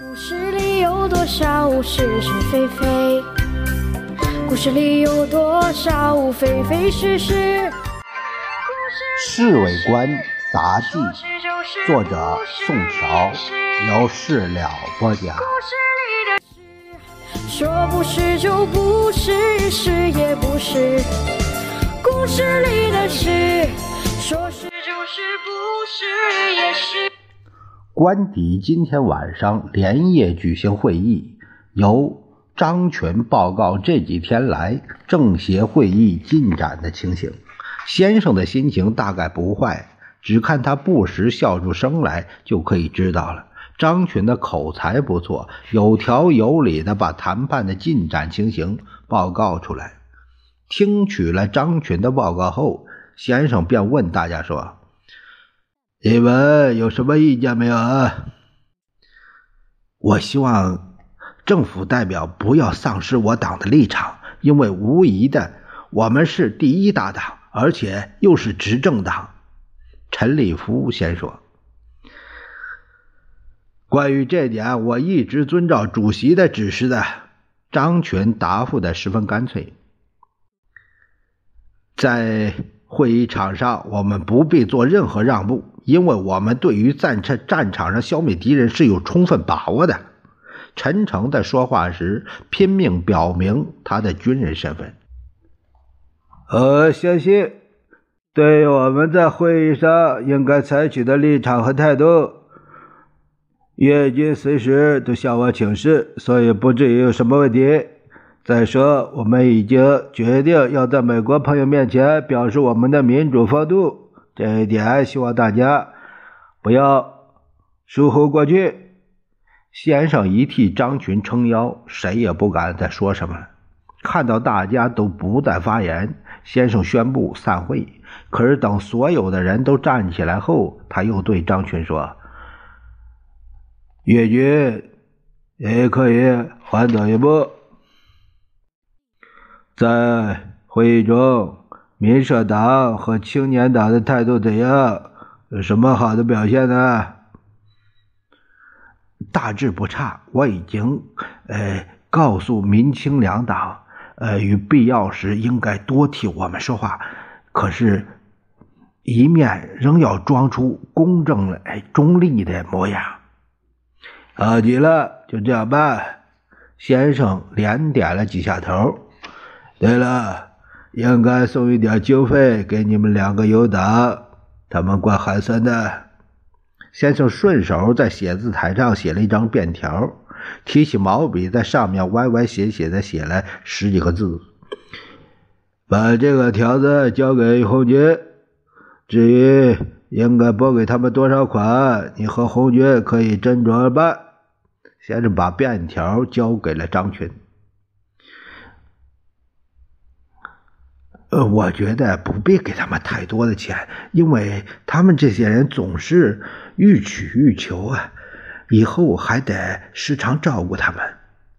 故事里有多少是是非非？故事里有多少非非是是？《侍卫官杂技》，作者宋乔，由事了播讲。说不是就不是，是也不是。故事里的事，官邸今天晚上连夜举行会议，由张群报告这几天来政协会议进展的情形。先生的心情大概不坏，只看他不时笑出声来就可以知道了。张群的口才不错，有条有理的把谈判的进展情形报告出来。听取了张群的报告后，先生便问大家说：“你们有什么意见没有啊？”我希望政府代表不要丧失我党的立场，因为无疑的，我们是第一大党，而且又是执政党。陈立夫先说。关于这点，我一直遵照主席的指示的。张群答复的十分干脆。在会议场上，我们不必做任何让步，因为我们对于在战场上消灭敌人是有充分把握的。陈诚在说话时拼命表明他的军人身份。我相信，对于我们在会议上应该采取的立场和态度。越军随时都向我请示，所以不至于有什么问题。再说，我们已经决定要在美国朋友面前表示我们的民主风度，这一点希望大家不要疏忽过去。先生一替张群撑腰，谁也不敢再说什么。看到大家都不再发言，先生宣布散会。可是等所有的人都站起来后，他又对张群说。越军也可以缓走一步。在会议中，民社党和青年党的态度怎样？有什么好的表现呢？大致不差。我已经呃告诉民青两党，呃，与必要时应该多替我们说话。可是，一面仍要装出公正、哎中立的模样。好极了，就这样办。先生连点了几下头。对了，应该送一点经费给你们两个游党，他们怪寒酸的。先生顺手在写字台上写了一张便条，提起毛笔在上面歪歪斜斜的写了十几个字，把这个条子交给红军。至于应该拨给他们多少款，你和红军可以斟酌而办。先生把便条交给了张群。呃，我觉得不必给他们太多的钱，因为他们这些人总是欲取欲求啊，以后还得时常照顾他们。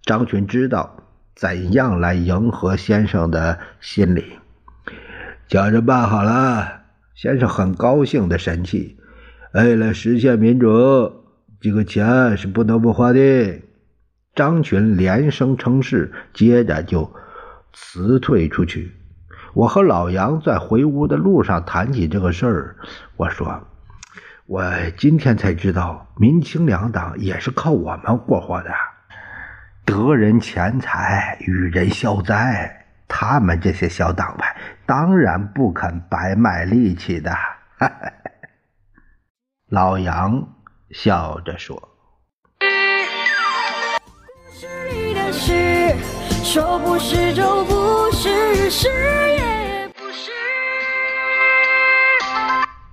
张群知道怎样来迎合先生的心理，叫着办好了。先生很高兴的神气，为了实现民主，这个钱是不能不花的。张群连声称是，接着就辞退出去。我和老杨在回屋的路上谈起这个事儿，我说：“我今天才知道，民清两党也是靠我们过活的，得人钱财，与人消灾。”他们这些小党派当然不肯白卖力气的。老杨笑着说：“故事里的事，说不是就不是，是